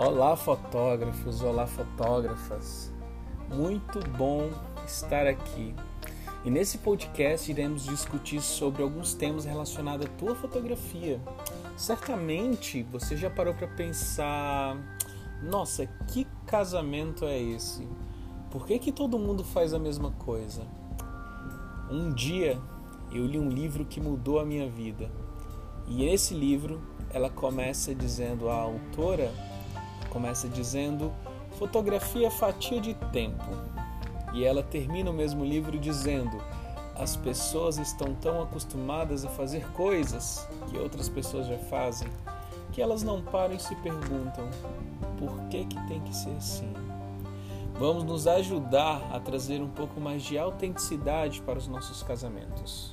Olá, fotógrafos, olá, fotógrafas. Muito bom estar aqui. E nesse podcast iremos discutir sobre alguns temas relacionados à tua fotografia. Certamente você já parou para pensar: nossa, que casamento é esse? Por que, que todo mundo faz a mesma coisa? Um dia eu li um livro que mudou a minha vida. E esse livro, ela começa dizendo, a autora começa dizendo fotografia fatia de tempo. E ela termina o mesmo livro dizendo: as pessoas estão tão acostumadas a fazer coisas que outras pessoas já fazem que elas não param e se perguntam: por que que tem que ser assim? Vamos nos ajudar a trazer um pouco mais de autenticidade para os nossos casamentos.